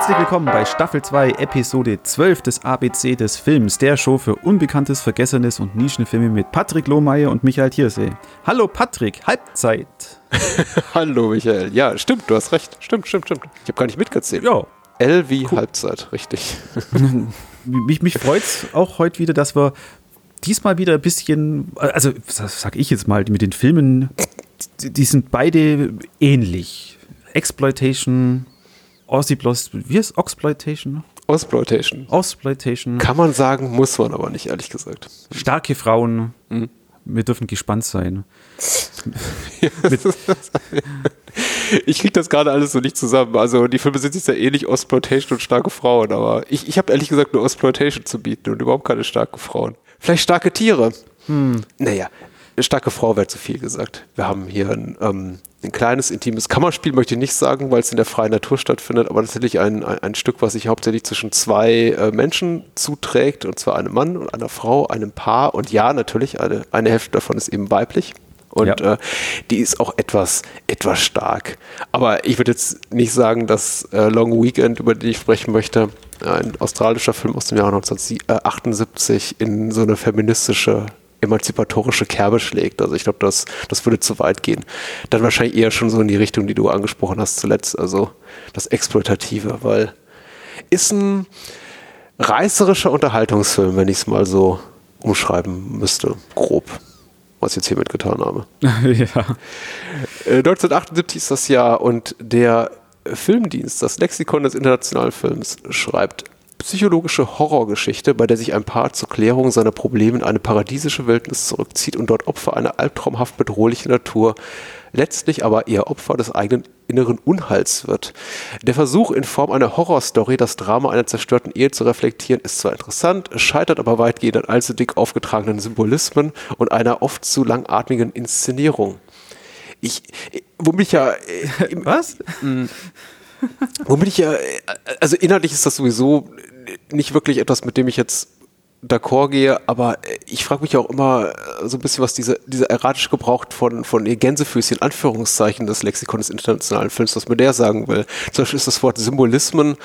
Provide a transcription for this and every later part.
Herzlich willkommen bei Staffel 2, Episode 12 des ABC des Films, der Show für Unbekanntes, Vergessenes und Nischenfilme mit Patrick Lohmeier und Michael Thiersee. Hallo Patrick, Halbzeit. Hallo Michael. Ja, stimmt, du hast recht. Stimmt, stimmt, stimmt. Ich habe gar nicht mitgezählt. Ja. L wie cool. Halbzeit, richtig. mich mich freut es auch heute wieder, dass wir diesmal wieder ein bisschen, also sag ich jetzt mal, mit den Filmen, die sind beide ähnlich. Exploitation, Ossiplos, wie ist Oxploitation? Osploitation. Osploitation. Kann man sagen, muss man aber nicht, ehrlich gesagt. Starke Frauen. Mhm. Wir dürfen gespannt sein. ich kriege das gerade alles so nicht zusammen. Also die Filme sind sich ja ähnlich, Osploitation und starke Frauen, aber ich, ich habe ehrlich gesagt nur Osploitation zu bieten und überhaupt keine starken Frauen. Vielleicht starke Tiere. Hm. Naja, starke Frau wäre zu viel gesagt. Wir haben hier ein, ähm, ein kleines, intimes Kammerspiel, möchte ich nicht sagen, weil es in der freien Natur stattfindet, aber natürlich ein, ein, ein Stück, was sich hauptsächlich zwischen zwei äh, Menschen zuträgt, und zwar einem Mann und einer Frau, einem Paar. Und ja, natürlich, eine, eine Hälfte davon ist eben weiblich. Und ja. äh, die ist auch etwas, etwas stark. Aber ich würde jetzt nicht sagen, dass äh, Long Weekend, über den ich sprechen möchte, ein australischer Film aus dem Jahr 1978 in so eine feministische emanzipatorische Kerbe schlägt. Also ich glaube, das, das würde zu weit gehen. Dann wahrscheinlich eher schon so in die Richtung, die du angesprochen hast zuletzt, also das Exploitative, weil ist ein reißerischer Unterhaltungsfilm, wenn ich es mal so umschreiben müsste, grob, was ich jetzt hiermit getan habe. ja. 1978 äh, ist das Jahr und der Filmdienst, das Lexikon des internationalen Films, schreibt psychologische Horrorgeschichte, bei der sich ein Paar zur Klärung seiner Probleme in eine paradiesische Wildnis zurückzieht und dort Opfer einer albtraumhaft bedrohlichen Natur, letztlich aber eher Opfer des eigenen inneren Unheils wird. Der Versuch, in Form einer Horrorstory das Drama einer zerstörten Ehe zu reflektieren, ist zwar interessant, scheitert aber weitgehend an allzu dick aufgetragenen Symbolismen und einer oft zu langatmigen Inszenierung. Ich, womit ich ja. Äh, Was? Hm. womit ich ja. Äh, also inhaltlich ist das sowieso nicht wirklich etwas, mit dem ich jetzt d'accord gehe, aber ich frage mich auch immer so ein bisschen, was diese, dieser erratische Gebrauch von, von ihr Gänsefüßchen, Anführungszeichen des Lexikon des internationalen Films, was mir der sagen will. Zum Beispiel ist das Wort Symbolismen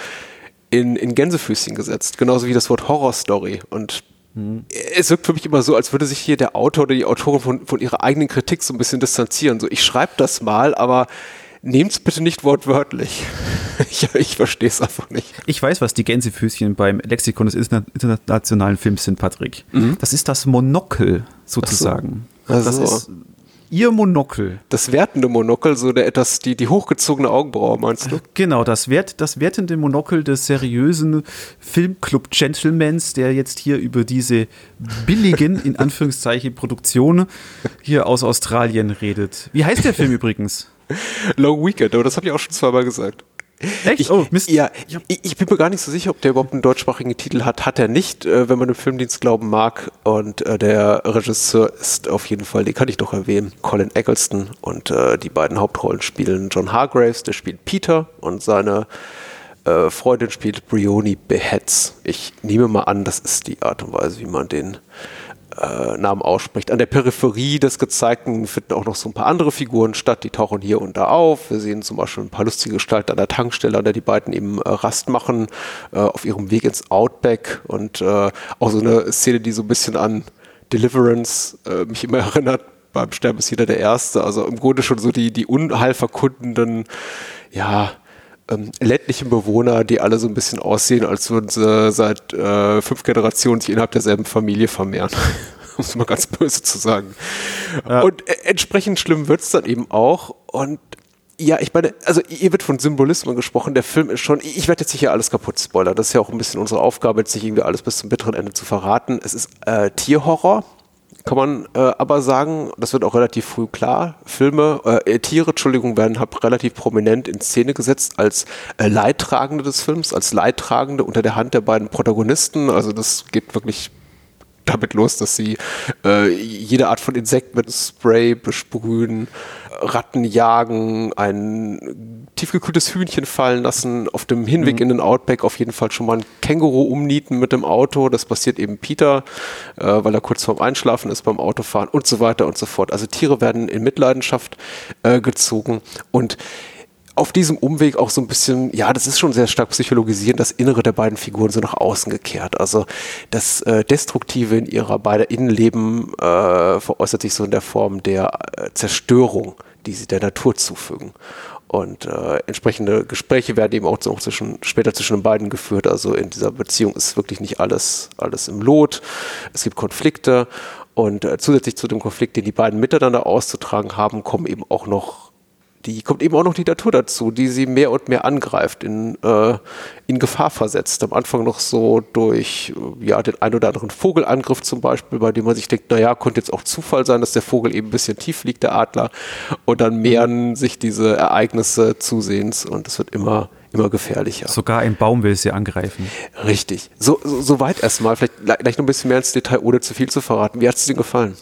in, in Gänsefüßchen gesetzt, genauso wie das Wort Horrorstory. Und mhm. es wirkt für mich immer so, als würde sich hier der Autor oder die Autorin von, von ihrer eigenen Kritik so ein bisschen distanzieren. So, ich schreibe das mal, aber nehmt es bitte nicht wortwörtlich. ich, ich verstehe es einfach nicht. Ich weiß, was die Gänsefüßchen beim Lexikon des internationalen Films sind, Patrick. Mhm. Das ist das Monokel sozusagen. So. Ach so. Das ist ihr Monokel. Das wertende Monokel, so der etwas, die, die hochgezogene Augenbraue, meinst du? Genau, das, wert, das wertende Monokel des seriösen Filmclub-Gentlemans, der jetzt hier über diese billigen, in Anführungszeichen, Produktionen hier aus Australien redet. Wie heißt der Film übrigens? Long Weekend, aber das habe ich auch schon zweimal gesagt. Echt? Ich, oh, Mist. Ja, ich, ich, bin mir gar nicht so sicher, ob der überhaupt einen deutschsprachigen Titel hat. Hat er nicht, äh, wenn man dem Filmdienst glauben mag. Und äh, der Regisseur ist auf jeden Fall, den kann ich doch erwähnen, Colin Eggleston. Und äh, die beiden Hauptrollen spielen John Hargraves, der spielt Peter und seine äh, Freundin spielt Brioni Behetz. Ich nehme mal an, das ist die Art und Weise, wie man den äh, Namen ausspricht. An der Peripherie des Gezeigten finden auch noch so ein paar andere Figuren statt, die tauchen hier und da auf. Wir sehen zum Beispiel ein paar lustige Gestalten an der Tankstelle, an der die beiden eben äh, Rast machen, äh, auf ihrem Weg ins Outback und äh, auch so eine Szene, die so ein bisschen an Deliverance äh, mich immer erinnert. Beim Sterben ist jeder der Erste. Also im Grunde schon so die, die unheilverkundenden, ja, ähm, ländlichen Bewohner, die alle so ein bisschen aussehen, als würden sie seit äh, fünf Generationen sich innerhalb derselben Familie vermehren. um es mal ganz böse zu sagen. Ja. Und äh, entsprechend schlimm wird es dann eben auch. Und ja, ich meine, also hier wird von Symbolismen gesprochen. Der Film ist schon, ich werde jetzt sicher alles kaputt spoilern. Das ist ja auch ein bisschen unsere Aufgabe, jetzt nicht irgendwie alles bis zum bitteren Ende zu verraten. Es ist äh, Tierhorror kann man äh, aber sagen, das wird auch relativ früh klar, Filme, äh, äh Tiere, Entschuldigung, werden hab relativ prominent in Szene gesetzt als äh, Leidtragende des Films, als Leidtragende unter der Hand der beiden Protagonisten. Also das geht wirklich damit los, dass sie äh, jede Art von Insekt mit Spray besprühen, Ratten jagen, ein tiefgekühltes Hühnchen fallen lassen, auf dem Hinweg mhm. in den Outback auf jeden Fall schon mal ein Känguru umnieten mit dem Auto. Das passiert eben Peter, äh, weil er kurz vorm Einschlafen ist beim Autofahren und so weiter und so fort. Also Tiere werden in Mitleidenschaft äh, gezogen und auf diesem Umweg auch so ein bisschen, ja, das ist schon sehr stark psychologisieren, das Innere der beiden Figuren so nach außen gekehrt. Also das äh, Destruktive in ihrer beider Innenleben äh, veräußert sich so in der Form der äh, Zerstörung, die sie der Natur zufügen. Und äh, entsprechende Gespräche werden eben auch so zwischen, später zwischen den beiden geführt. Also in dieser Beziehung ist wirklich nicht alles, alles im Lot. Es gibt Konflikte. Und äh, zusätzlich zu dem Konflikt, den die beiden miteinander auszutragen haben, kommen eben auch noch die kommt eben auch noch die Natur dazu, die sie mehr und mehr angreift, in, äh, in Gefahr versetzt. Am Anfang noch so durch ja, den ein oder anderen Vogelangriff zum Beispiel, bei dem man sich denkt, naja, könnte jetzt auch Zufall sein, dass der Vogel eben ein bisschen tief liegt, der Adler. Und dann mehren sich diese Ereignisse zusehends und es wird immer, immer gefährlicher. Sogar ein Baum will sie angreifen. Richtig. So, so, so weit erstmal. Vielleicht gleich noch ein bisschen mehr ins Detail, ohne zu viel zu verraten. Wie hat es dir gefallen?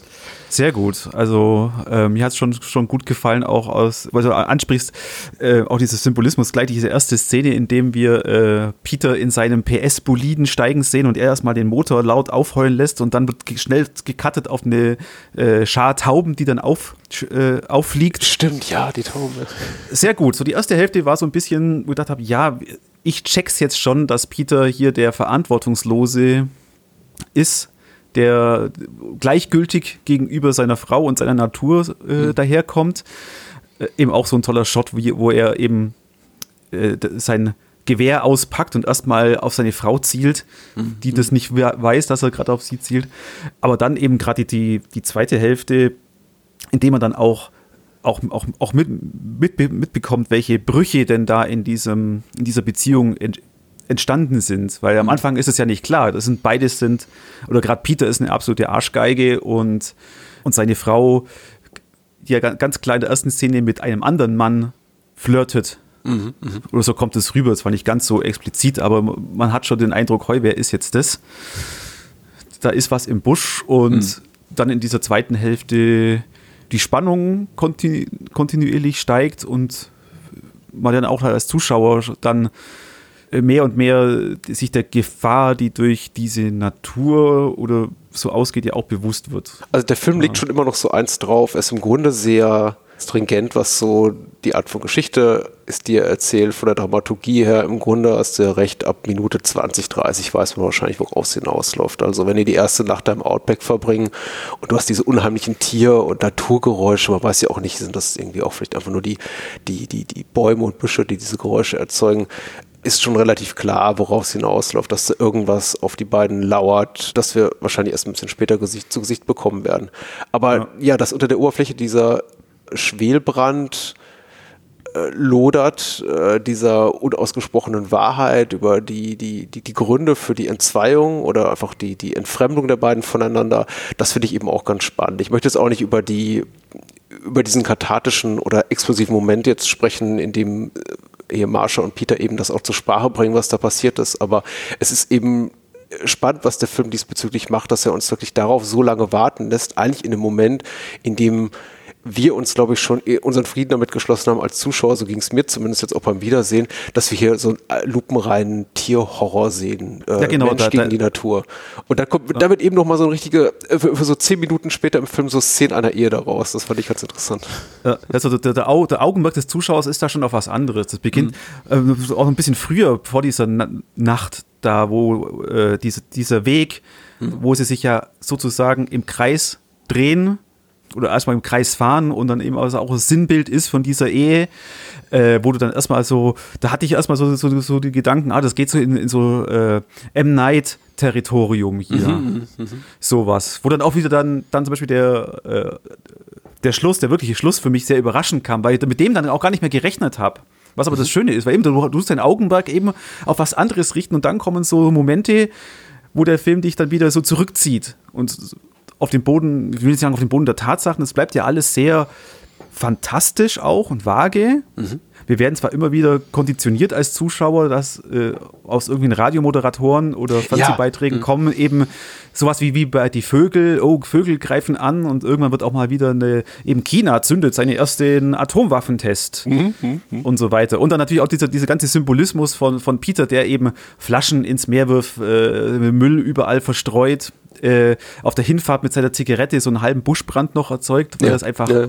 Sehr gut. Also äh, mir hat es schon, schon gut gefallen, auch aus, weil du ansprichst, äh, auch dieses Symbolismus, gleich diese erste Szene, in dem wir äh, Peter in seinem PS-Boliden steigen sehen und er erstmal den Motor laut aufheulen lässt und dann wird schnell gecuttet auf eine äh, Schar Tauben, die dann auf, äh, auffliegt. Stimmt, ja, die Tauben. Sehr gut. So die erste Hälfte war so ein bisschen, wo ich gedacht habe, ja, ich check's jetzt schon, dass Peter hier der Verantwortungslose ist der gleichgültig gegenüber seiner Frau und seiner Natur äh, mhm. daherkommt. Äh, eben auch so ein toller Shot, wie, wo er eben äh, sein Gewehr auspackt und erstmal auf seine Frau zielt, mhm. die das nicht weiß, dass er gerade auf sie zielt. Aber dann eben gerade die, die zweite Hälfte, indem er dann auch auch, auch, auch mit, mit, mitbekommt, welche Brüche denn da in, diesem, in dieser Beziehung entstanden sind. Weil am. Anfang ist es ja nicht klar. Das sind beides sind, oder gerade Peter ist eine absolute Arschgeige und, und seine Frau, die ja ganz klar in der ersten Szene mit einem anderen Mann flirtet. Mhm, mh. Oder so kommt es rüber. Zwar nicht ganz so explizit, aber man hat schon den Eindruck, heu, wer ist jetzt das? Da ist was im Busch und mhm. dann in dieser zweiten Hälfte die Spannung kontinu kontinuierlich steigt und man dann auch als Zuschauer dann mehr und mehr sich der Gefahr, die durch diese Natur oder so ausgeht, ja auch bewusst wird. Also der Film ja. legt schon immer noch so eins drauf. Er ist im Grunde sehr stringent, was so die Art von Geschichte ist, die er erzählt, von der Dramaturgie her. Im Grunde hast du recht, ab Minute 20, 30 weiß man wahrscheinlich, worauf es hinausläuft. Also wenn ihr die erste Nacht da im Outback verbringen und du hast diese unheimlichen Tier- und Naturgeräusche, man weiß ja auch nicht, sind das irgendwie auch vielleicht einfach nur die, die, die, die Bäume und Büsche, die diese Geräusche erzeugen ist schon relativ klar, worauf es hinausläuft, dass da irgendwas auf die beiden lauert, das wir wahrscheinlich erst ein bisschen später Gesicht, zu Gesicht bekommen werden. Aber ja, ja dass unter der Oberfläche dieser Schwelbrand äh, lodert, äh, dieser unausgesprochenen Wahrheit über die, die, die, die Gründe für die Entzweiung oder einfach die, die Entfremdung der beiden voneinander, das finde ich eben auch ganz spannend. Ich möchte jetzt auch nicht über die über diesen kathartischen oder explosiven Moment jetzt sprechen, in dem äh, hier Marsha und Peter eben das auch zur Sprache bringen, was da passiert ist. Aber es ist eben spannend, was der Film diesbezüglich macht, dass er uns wirklich darauf so lange warten lässt, eigentlich in dem Moment, in dem wir uns, glaube ich, schon unseren Frieden damit geschlossen haben als Zuschauer, so ging es mir zumindest jetzt auch beim Wiedersehen, dass wir hier so einen äh, lupenreinen Tierhorror sehen, äh, ja, genau, Mensch da, gegen da, die Natur. Und dann kommt ja. damit eben noch mal so ein richtige, äh, für, für, so zehn Minuten später im Film so Szenen einer Ehe daraus. Das fand ich ganz interessant. Ja, also der, der, Au, der, Augenmerk des Zuschauers ist da schon auf was anderes. Das beginnt mhm. äh, auch ein bisschen früher, vor dieser Na Nacht, da wo äh, diese, dieser Weg, mhm. wo sie sich ja sozusagen im Kreis drehen oder erstmal im Kreis fahren und dann eben also auch das Sinnbild ist von dieser Ehe, äh, wo du dann erstmal so, da hatte ich erstmal so, so, so die Gedanken, ah, das geht so in, in so äh, M. Night Territorium hier. Mhm, mh, mh. Sowas. Wo dann auch wieder dann, dann zum Beispiel der, äh, der Schluss, der wirkliche Schluss für mich sehr überraschend kam, weil ich mit dem dann auch gar nicht mehr gerechnet habe. Was aber mhm. das Schöne ist, weil eben du, du musst dein Augenmerk eben auf was anderes richten und dann kommen so Momente, wo der Film dich dann wieder so zurückzieht und auf dem Boden, ich will nicht sagen auf dem Boden der Tatsachen, es bleibt ja alles sehr fantastisch auch und vage. Mhm. Wir werden zwar immer wieder konditioniert als Zuschauer, dass äh, aus irgendwelchen Radiomoderatoren oder Fernsehbeiträgen ja. mhm. kommen eben sowas wie, wie bei die Vögel, oh, Vögel greifen an und irgendwann wird auch mal wieder eine, eben China zündet seinen ersten Atomwaffentest mhm. mhm, mhm. und so weiter. Und dann natürlich auch dieser, dieser ganze Symbolismus von, von Peter, der eben Flaschen ins Meer wirft, äh, Müll überall verstreut äh, auf der Hinfahrt mit seiner Zigarette so einen halben Buschbrand noch erzeugt, weil Ja, er es einfach ja.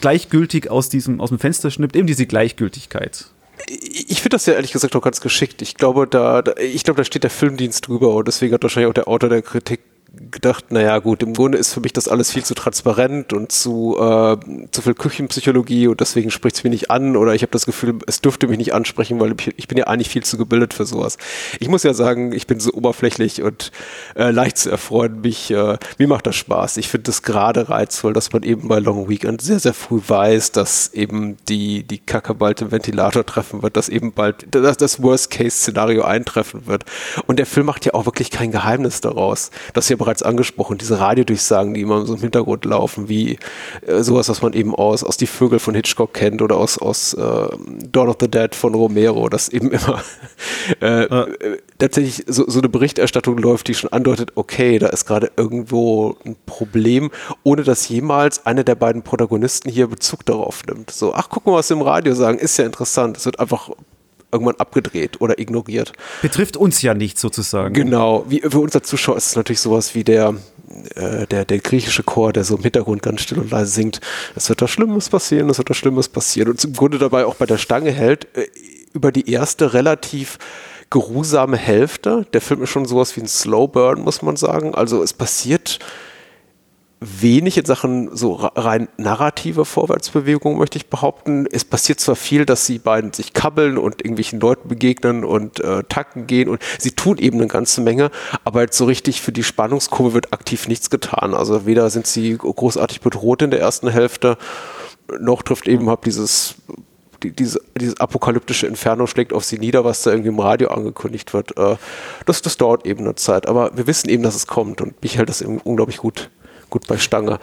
gleichgültig aus diesem aus dem Fenster schnippt. Eben diese Gleichgültigkeit. Ich finde das ja ehrlich gesagt auch ganz geschickt. Ich glaube, da, da ich glaube, da steht der Filmdienst drüber und deswegen hat wahrscheinlich auch der Autor der Kritik gedacht, naja gut, im Grunde ist für mich das alles viel zu transparent und zu, äh, zu viel Küchenpsychologie und deswegen spricht es mich nicht an oder ich habe das Gefühl, es dürfte mich nicht ansprechen, weil ich, ich bin ja eigentlich viel zu gebildet für sowas. Ich muss ja sagen, ich bin so oberflächlich und äh, leicht zu erfreuen. Mich, äh, mir macht das Spaß. Ich finde es gerade reizvoll, dass man eben bei Long Weekend sehr, sehr früh weiß, dass eben die, die Kacke bald im Ventilator treffen wird, dass eben bald das, das Worst-Case-Szenario eintreffen wird. Und der Film macht ja auch wirklich kein Geheimnis daraus. Das ist ja bereits angesprochen, diese Radiodurchsagen, die immer so im Hintergrund laufen, wie äh, sowas, was man eben aus, aus Die Vögel von Hitchcock kennt oder aus, aus äh, Dawn of the Dead von Romero, dass eben immer äh, äh, tatsächlich so, so eine Berichterstattung läuft, die schon andeutet, okay, da ist gerade irgendwo ein Problem, ohne dass jemals einer der beiden Protagonisten hier Bezug darauf nimmt. So, ach, guck mal, was sie im Radio sagen, ist ja interessant. Es wird einfach irgendwann abgedreht oder ignoriert. Betrifft uns ja nicht sozusagen. Genau, wie für unser Zuschauer ist es natürlich sowas wie der, äh, der, der griechische Chor, der so im Hintergrund ganz still und leise singt, es wird da Schlimmes passieren, es wird da Schlimmes passieren und im Grunde dabei auch bei der Stange hält, äh, über die erste relativ geruhsame Hälfte. Der Film ist schon sowas wie ein Slow Burn, muss man sagen. Also es passiert wenig in Sachen so rein narrative Vorwärtsbewegung, möchte ich behaupten. Es passiert zwar viel, dass sie beiden sich kabbeln und irgendwelchen Leuten begegnen und äh, tacken gehen und sie tun eben eine ganze Menge, aber jetzt so richtig für die Spannungskurve wird aktiv nichts getan. Also weder sind sie großartig bedroht in der ersten Hälfte, noch trifft eben halt dieses die, diese, dieses apokalyptische Inferno schlägt auf sie nieder, was da irgendwie im Radio angekündigt wird. Äh, das, das dauert eben eine Zeit, aber wir wissen eben, dass es kommt und mich hält das eben unglaublich gut gut bei Stange.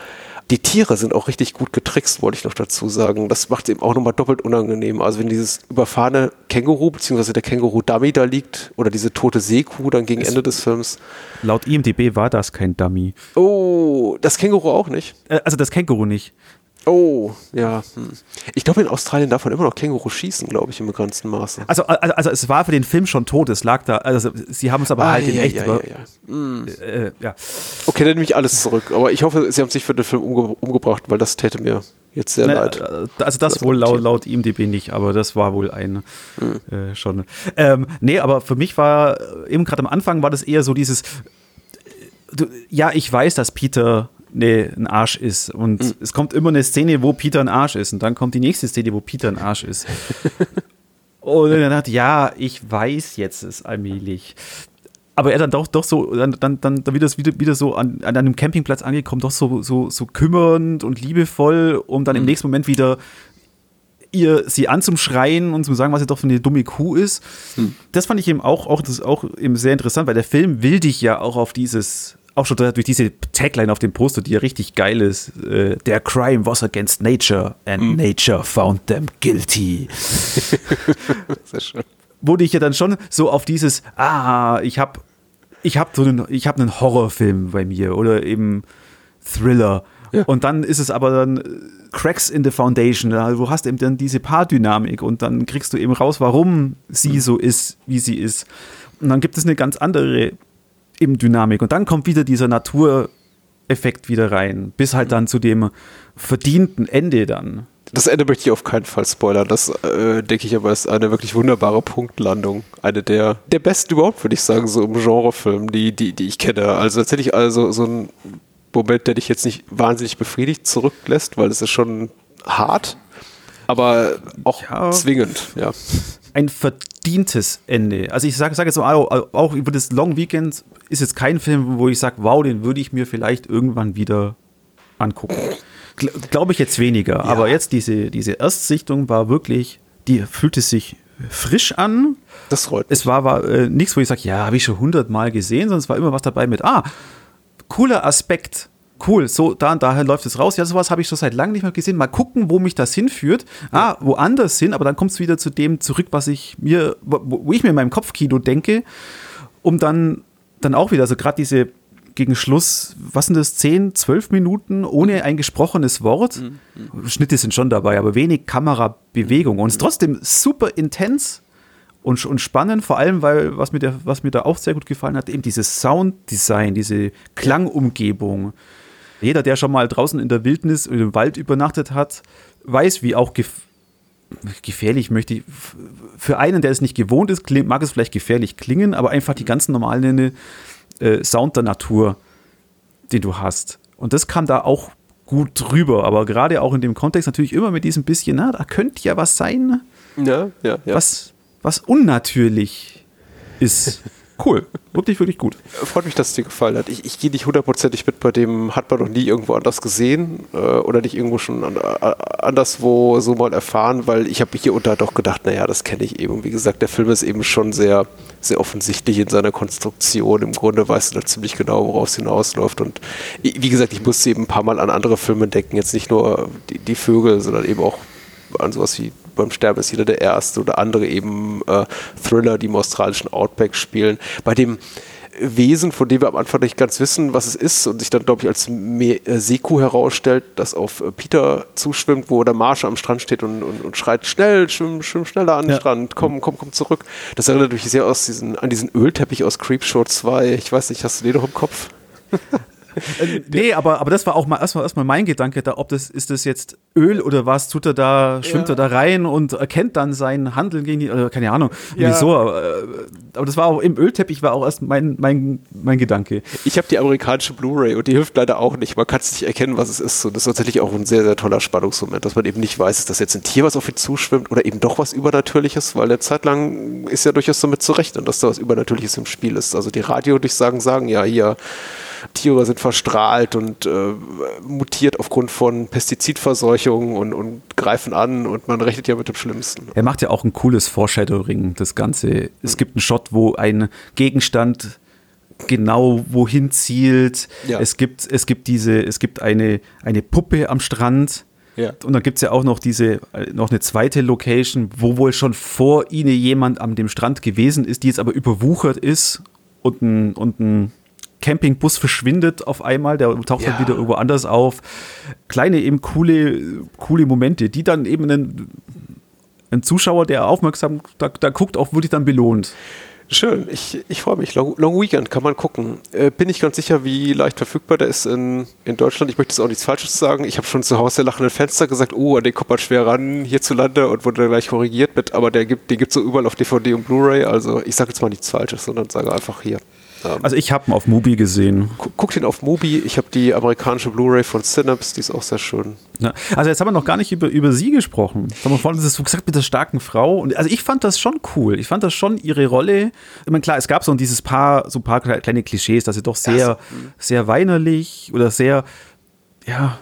Die Tiere sind auch richtig gut getrickst, wollte ich noch dazu sagen. Das macht es eben auch nochmal doppelt unangenehm. Also wenn dieses überfahrene Känguru, beziehungsweise der Känguru-Dummy da liegt, oder diese tote Seekuh dann gegen Es- Ende des Films. Laut IMDb war das kein Dummy. Oh, das Känguru auch nicht. Äh, also das Känguru nicht. Oh, ja. Hm. Ich glaube, in Australien darf man immer noch Känguru schießen, glaube ich, im begrenzten Maße. Also, also, es war für den Film schon tot, es lag da, also sie haben es aber halt in ja, echt ja, über, ja, ja. Hm. Äh, ja. Okay, dann nehme ich alles zurück. Aber ich hoffe, sie haben sich für den Film umge umgebracht, weil das täte mir jetzt sehr Ne, leid. äh, Also das, Das wohl laut, laut IMDb nicht, aber das war wohl ein Hm. äh, schon. Ähm, nee, aber für mich war äh, eben gerade am Anfang war das eher so dieses, äh, du, ja, ich weiß, dass Peter ne, ein Arsch ist und Hm. es kommt immer eine Szene, wo Peter ein Arsch ist und dann kommt die nächste Szene, wo Peter ein Arsch ist. und dann dachte ja, ich weiß jetzt es allmählich. Aber er dann doch, doch so, dann, dann, dann wieder, wieder, wieder so an, an einem Campingplatz angekommen, doch so, so, so kümmernd und liebevoll, um dann im nächsten Moment wieder ihr sie anzumschreien und zu sagen, was sie doch für eine dumme Kuh ist. Das fand ich eben auch, auch, das auch eben sehr interessant, weil der Film will dich ja auch auf dieses, auch schon durch diese Tagline auf dem Poster, die ja richtig geil ist, äh, der Crime was against nature and nature found them guilty Sehr schön. wurde ich ja dann schon so auf dieses, ah, ich habe ich hab so einen, ich hab einen Horrorfilm bei mir oder eben Thriller. Ja. Und dann ist es aber dann äh, Cracks in the Foundation. da- Du hast eben dann diese Paardynamik und dann kriegst du eben raus, warum sie so ist, wie sie ist. Und dann gibt es eine ganz andere eben Dynamik. Und dann kommt wieder dieser Natureffekt wieder rein, bis halt dann zu dem verdienten Ende dann. Das Ende möchte ich auf keinen Fall spoilern. Das äh, denke ich aber ist eine wirklich wunderbare Punktlandung. Eine der, der besten überhaupt, würde ich sagen, so im Genrefilm, die, die, die ich kenne. Also tatsächlich also so ein Moment, der dich jetzt nicht wahnsinnig befriedigt zurücklässt, weil es ist schon hart, aber auch Ja. zwingend, ja. ein verdientes Ende. Also ich sage sag jetzt auch, auch über das Long Weekend ist jetzt kein Film, wo ich sage, wow, den würde ich mir vielleicht irgendwann wieder angucken. Gl Glaube ich jetzt weniger. Aber jetzt diese, diese Erstsichtung war wirklich, die fühlte sich frisch an. Das freut mich. Es war, war äh, nichts, wo ich sage, ja, habe ich schon hundertmal gesehen, sondern es war immer was dabei mit, ah, cooler Aspekt. Cool, so da und daher läuft es raus. Ja, sowas habe ich schon seit langem nicht mehr gesehen. Mal gucken, wo mich das hinführt. Ah, woanders hin, aber dann kommt es wieder zu dem zurück, was ich mir, wo ich mir in meinem Kopfkino denke, um dann, dann auch wieder, also gerade diese gegen Schluss, was sind das, 10, 12 Minuten ohne ein gesprochenes Wort. Schnitte sind schon dabei, aber wenig Kamerabewegung. Und es ist trotzdem super intens und, und spannend, vor allem, weil was mir, der, was mir da auch sehr gut gefallen hat, eben dieses Sounddesign, diese Klangumgebung. Jeder, der schon mal draußen in der Wildnis, im Wald übernachtet hat, weiß, wie auch gefährlich möchte ich, für einen, der es nicht gewohnt ist, mag es vielleicht gefährlich klingen, aber einfach die ganz normalen äh, Sound der Natur, den du hast. Und das kam da auch gut drüber, aber gerade auch in dem Kontext natürlich immer mit diesem bisschen, na, da könnte ja was sein, ja, ja, ja. Was, was unnatürlich ist. Cool, wirklich, wirklich gut. Freut mich, dass es dir gefallen hat. Ich, ich gehe nicht hundertprozentig mit, bei dem hat man noch nie irgendwo anders gesehen äh, oder nicht irgendwo schon an, anderswo so mal erfahren, weil ich habe hier unter doch gedacht, naja, das kenne ich eben. Wie gesagt, der Film ist eben schon sehr, sehr offensichtlich in seiner Konstruktion. Im Grunde weißt du da ziemlich genau, worauf es hinausläuft. Und wie gesagt, ich musste eben ein paar Mal an andere Filme denken, jetzt nicht nur die, die Vögel, sondern eben auch an sowas wie beim Sterben ist jeder der Erste oder andere eben äh, Thriller, die im australischen Outback spielen. Bei dem Wesen, von dem wir am Anfang nicht ganz wissen, was es ist und sich dann, glaube ich, als Me äh, Seku herausstellt, das auf äh, Peter zuschwimmt, wo der Marsch am Strand steht und, und, und schreit, schnell, schwimm, schwimm schneller an den ja. Strand, komm, komm, komm zurück. Das erinnert mich sehr aus diesen, an diesen Ölteppich aus Creepshow 2. Ich weiß nicht, hast du den noch im Kopf? Äh, nee, aber, aber das war auch mal erstmal, erstmal mein Gedanke, da, ob das, ist das jetzt Öl oder was, tut er da, schwimmt ja. er da rein und erkennt dann sein Handeln gegen die, oder keine Ahnung, ja. wieso. Äh, aber das war auch im Ölteppich war auch erst mein, mein, mein Gedanke. Ich habe die amerikanische Blu-ray und die hilft leider auch nicht. Man kann es nicht erkennen, was es ist. Und das ist tatsächlich auch ein sehr, sehr toller Spannungsmoment, dass man eben nicht weiß, ist das jetzt ein Tier, was auf ihn zuschwimmt oder eben doch was Übernatürliches, weil eine Zeit lang ist ja durchaus damit zu rechnen, dass da was Übernatürliches im Spiel ist. Also die Radiodurchsagen sagen ja hier, Tiere sind verstrahlt und äh, mutiert aufgrund von Pestizidverseuchung und, und greifen an und man rechnet ja mit dem Schlimmsten. Er macht ja auch ein cooles Foreshadowing, das Ganze. Es mhm. gibt einen Shot, wo ein Gegenstand genau wohin zielt. Ja. Es gibt, es gibt diese, es gibt eine, eine Puppe am Strand. Ja. Und dann gibt es ja auch noch diese, noch eine zweite Location, wo wohl schon vor ihnen jemand an dem Strand gewesen ist, die jetzt aber überwuchert ist und ein, und ein Campingbus verschwindet auf einmal, der taucht ja. dann wieder irgendwo anders auf. Kleine, eben coole, coole Momente, die dann eben einen, ein Zuschauer, der aufmerksam da, da guckt, auch wirklich dann belohnt. Schön, ich, ich freue mich. Long, Long, Weekend kann man gucken. Äh, bin ich ganz sicher, wie leicht verfügbar der ist in, in Deutschland. Ich möchte jetzt auch nichts Falsches sagen. Ich habe schon zu Hause der lachenden Fenster gesagt, oh, an den kommt man schwer ran hierzulande und wurde gleich korrigiert mit, aber der gibt, den gibt es so überall auf DVD und Blu-ray. Also ich sage jetzt mal nichts Falsches, sondern sage einfach hier. Ähm, also ich habe ihn auf Mubi gesehen. Guck den auf Mubi. Ich habe die amerikanische Blu-ray von Synapse, die ist auch sehr schön. Ja, also jetzt haben wir noch gar nicht über, über sie gesprochen. Jetzt haben wir vorhin das gesagt mit der starken Frau. Und also ich fand das schon cool. Ich fand das schon ihre Rolle. Ich meine, klar, es gab so dieses paar, so ein paar kleine Klischees, dass sie doch sehr, also, sehr weinerlich oder sehr, ja,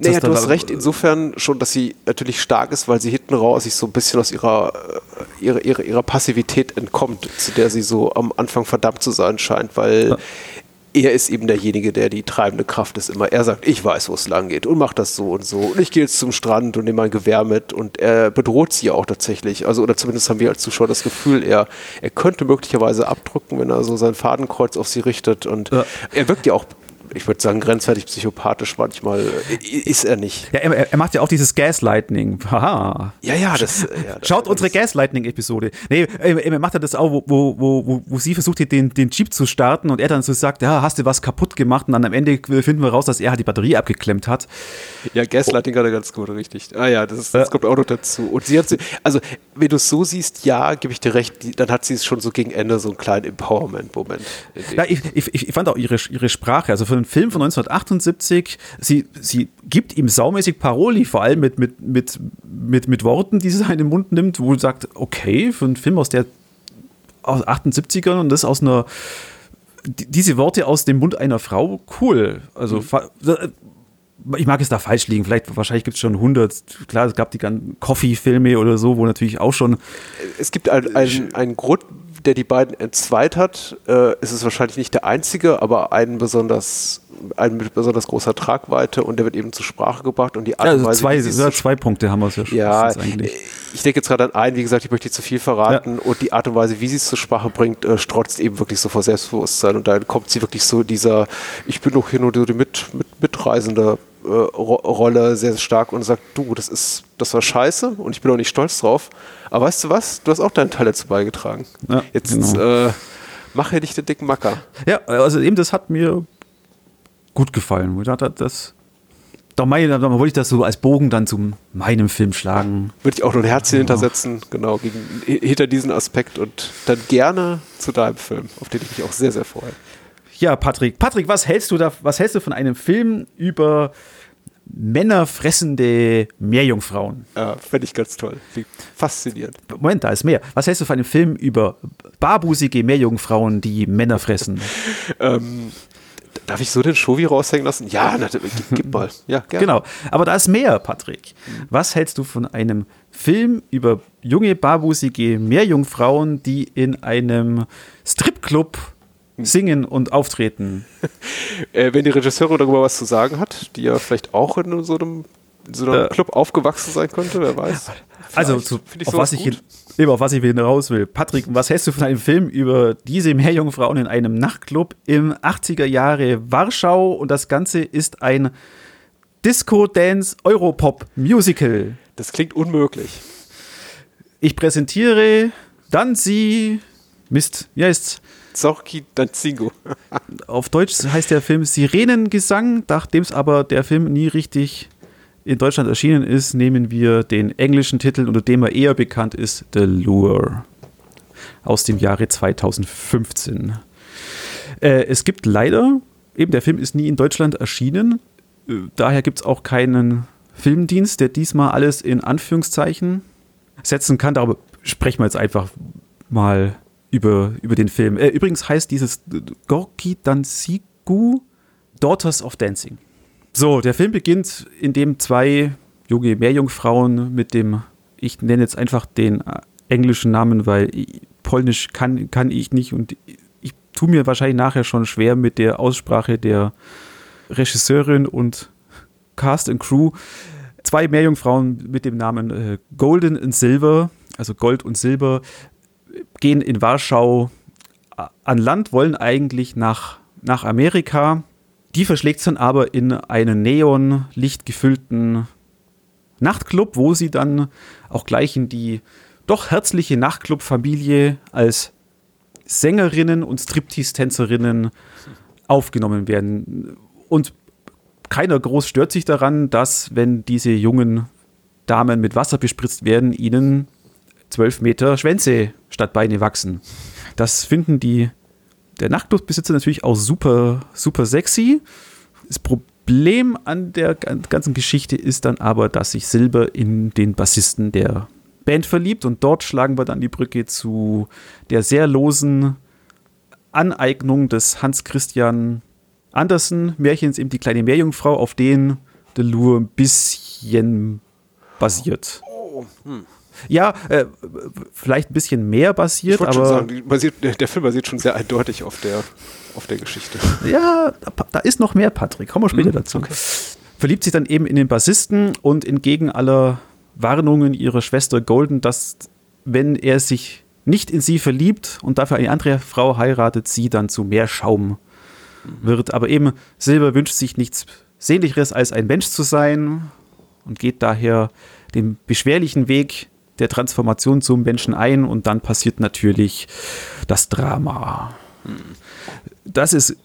naja, du hast recht, insofern schon, dass sie natürlich stark ist, weil sie hinten raus sich so ein bisschen aus ihrer, äh, ihrer, ihrer, ihrer Passivität entkommt, zu der sie so am Anfang verdammt zu sein scheint, weil. Er ist eben derjenige, der die treibende Kraft ist immer. Er sagt, ich weiß, wo es lang geht und macht das so und so und ich gehe jetzt zum Strand und nehme mein Gewehr mit und er bedroht sie auch tatsächlich. Also, oder zumindest haben wir als Zuschauer das Gefühl, er, er könnte möglicherweise abdrücken, wenn er so sein Fadenkreuz auf sie richtet und ja. er wirkt ja auch ich würde sagen, grenzwertig psychopathisch manchmal ist er nicht. Ja, er, er macht ja auch dieses Gaslighting. Haha. Ja, ja, das. Ja, das Schaut unsere Gaslighting-Episode. Nee, er macht ja das auch, wo, wo, wo, wo sie versucht, den, den Jeep zu starten und er dann so sagt, ja, hast du was kaputt gemacht? Und dann am Ende finden wir raus, dass er halt die Batterie abgeklemmt hat. Ja, Gaslighting oh. hat er ganz gut, richtig. Ah ja, das, das kommt auch noch dazu. Und sie hat sie, also wenn du es so siehst, ja, gebe ich dir recht, dann hat sie es schon so gegen Ende so einen kleinen Empowerment-Moment. Ja, ich, ich, ich fand auch ihre, ihre Sprache, also für einen Film von 1978. Sie, sie gibt ihm saumäßig Paroli, vor allem mit, mit, mit, mit, mit Worten, die sie in den Mund nimmt, wo sie sagt, okay, für einen Film aus der aus 78ern und das aus einer diese Worte aus dem Mund einer Frau, cool. Also mhm. ich mag es da falsch liegen. Vielleicht, wahrscheinlich gibt es schon 100. Klar, es gab die ganzen Coffee-Filme oder so, wo natürlich auch schon. Es gibt einen ein Grund, der die beiden entzweit hat. Äh, ist es wahrscheinlich nicht der einzige, aber ein besonders, ein mit besonders großer Tragweite und der wird eben zur Sprache gebracht und die Art ja, also Weise, zwei, ja, zwei Punkte haben wir es ja schon. Ja, ich denke jetzt gerade an einen, wie gesagt, ich möchte nicht zu viel verraten ja. und die Art und Weise, wie sie es zur Sprache bringt, äh, strotzt eben wirklich so vor Selbstbewusstsein und dann kommt sie wirklich so dieser, ich bin doch hier nur die mit, mit, Mitreisende Rolle sehr stark und sagt, du, das ist, das war scheiße und ich bin auch nicht stolz drauf. Aber weißt du was? Du hast auch deinen Teil dazu beigetragen. Ja, Jetzt genau. äh, mach ja nicht den dicken Macker. Ja, also eben das hat mir gut gefallen. Ich dachte, das da, meine, da wollte ich das so als Bogen dann zu meinem Film schlagen. Würde ich auch noch ein Herzchen genau. hintersetzen, genau, gegen, hinter diesen Aspekt und dann gerne zu deinem Film, auf den ich mich auch sehr, sehr freue. Ja, Patrick. Patrick, was hältst du da, was hältst du von einem Film über männerfressende Meerjungfrauen? Ja, fände ich ganz toll. Faszinierend. Moment, da ist mehr. Was hältst du von einem Film über barbusige Meerjungfrauen, die Männer fressen? ähm, Darf ich so den Shovi raushängen lassen? Ja, natürlich. Gib mal. Ja, gerne. Genau. Aber da ist mehr, Patrick. Was hältst du von einem Film über junge, barbusige Meerjungfrauen, die in einem Stripclub singen und auftreten? äh, wenn die Regisseurin darüber was zu sagen hat, die ja vielleicht auch in so einem, in so einem äh, Club aufgewachsen sein könnte, wer weiß. Also, zu, auf, was ich, eben, auf was ich raus will. Patrick, was hältst du von einem Film über diese Meerjungfrauen in einem Nachtclub im 80er Jahre Warschau und das Ganze ist ein Disco-Dance-Europop-Musical? Das klingt unmöglich. Ich präsentiere dann sie. Mist, wie heißt's? Zorki Danzingo. Auf Deutsch heißt der Film Sirenengesang, nachdem es aber der Film nie richtig in Deutschland erschienen ist, nehmen wir den englischen Titel, unter dem er eher bekannt ist, The Lure aus dem Jahre 2015. Äh, es gibt leider, eben der Film ist nie in Deutschland erschienen, äh, daher gibt es auch keinen Filmdienst, der diesmal alles in Anführungszeichen setzen kann. Darüber sprechen wir jetzt einfach mal über, über den Film. Äh, übrigens heißt dieses Gorki Dansigu Daughters of Dancing. So, der Film beginnt, indem zwei junge Meerjungfrauen mit dem, ich nenne jetzt einfach den englischen Namen, weil Polnisch kann, kann ich nicht und ich tue mir wahrscheinlich nachher schon schwer mit der Aussprache der Regisseurin und Cast and Crew. Zwei Meerjungfrauen mit dem Namen äh, Golden and Silver, also Gold und Silber, gehen in Warschau äh, an Land, wollen eigentlich nach, nach Amerika die verschlägt es dann aber in einen neonlichtgefüllten Nachtclub, wo sie dann auch gleich in die doch herzliche Nachtclub-Familie als Sängerinnen und Striptease-Tänzerinnen aufgenommen werden. Und keiner groß stört sich daran, dass, wenn diese jungen Damen mit Wasser bespritzt werden, ihnen zwölf Meter Schwänze statt Beine wachsen. Das finden die der Nachtclubbesitzer natürlich auch super, super sexy. Das Problem an der ganzen Geschichte ist dann aber, dass sich Silber in den Bassisten der Band verliebt und dort schlagen wir dann die Brücke zu der sehr losen Aneignung des Hans Christian Andersen Märchens, eben die kleine Meerjungfrau, auf den The Lure ein bisschen basiert. Oh, hm. Ja, äh, vielleicht ein bisschen mehr basiert, ich aber. Sagen, basiert, der, der, Film basiert schon sehr eindeutig auf der, auf der Geschichte. Ja, da, da ist noch mehr, Patrick. Kommen wir später hm, dazu. Okay. Verliebt sich dann eben in den Bassisten und entgegen aller Warnungen ihrer Schwester Golden, dass, wenn er sich nicht in sie verliebt und dafür eine andere Frau heiratet, sie dann zu mehr Schaum wird. Aber eben Silber wünscht sich nichts Sehnlicheres als ein Mensch zu sein und geht daher den beschwerlichen Weg der Transformation zum Menschen ein und dann passiert natürlich das Drama. Das ist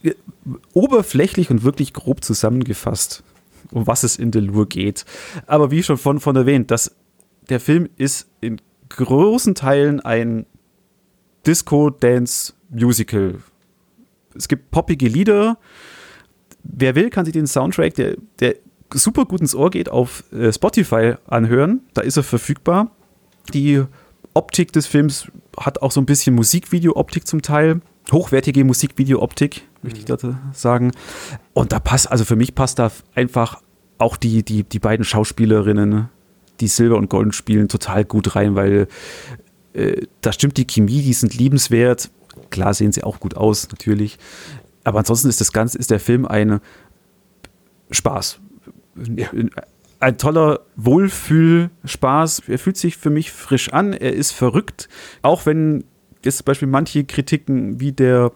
oberflächlich und wirklich grob zusammengefasst, um was es in Delure geht. Aber wie schon von, von erwähnt, das, der Film ist in großen Teilen ein Disco-Dance-Musical. Es gibt poppige Lieder. Wer will, kann sich den Soundtrack, der, der super gut ins Ohr geht, auf äh, Spotify anhören. Da ist er verfügbar. Die Optik des Films hat auch so ein bisschen Musikvideo-Optik zum Teil. Hochwertige Musikvideo-Optik, möchte ich mhm. dazu sagen. Und da passt, also für mich passt da einfach auch die, die, die beiden Schauspielerinnen, die Silber und Golden spielen, total gut rein, weil äh, da stimmt die Chemie, die sind liebenswert. Klar sehen sie auch gut aus, natürlich. Aber ansonsten ist das Ganze, ist der Film ein Spaß. Ja ein toller Wohlfühlspaß. Er fühlt sich für mich frisch an. Er ist verrückt. Auch wenn jetzt zum Beispiel manche Kritiken wie der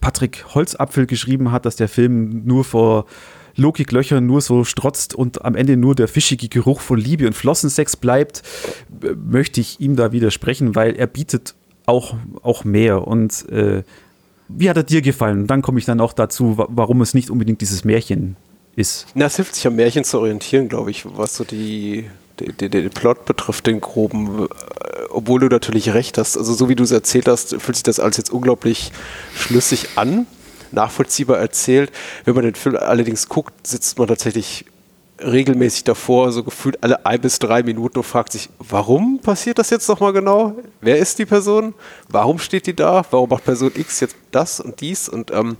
Patrick Holzapfel geschrieben hat, dass der Film nur vor Logiklöcher nur so strotzt und am Ende nur der fischige Geruch von Liebe und Flossensex bleibt, möchte ich ihm da widersprechen, weil er bietet auch, auch mehr. Und äh, wie hat er dir gefallen? Dann komme ich dann auch dazu, warum es nicht unbedingt dieses Märchen ist. Na, es hilft sich am Märchen zu orientieren, glaube ich, was so die, den, den Plot betrifft, den groben, äh, obwohl du natürlich recht hast. Also so wie du es erzählt hast, fühlt sich das alles jetzt unglaublich schlüssig an, nachvollziehbar erzählt. Wenn man den Film allerdings guckt, sitzt man tatsächlich regelmäßig davor, so gefühlt alle ein bis drei Minuten und fragt sich, warum passiert das jetzt nochmal genau? Wer ist die Person? Warum steht die da? Warum macht Person X jetzt das und dies? Und ähm,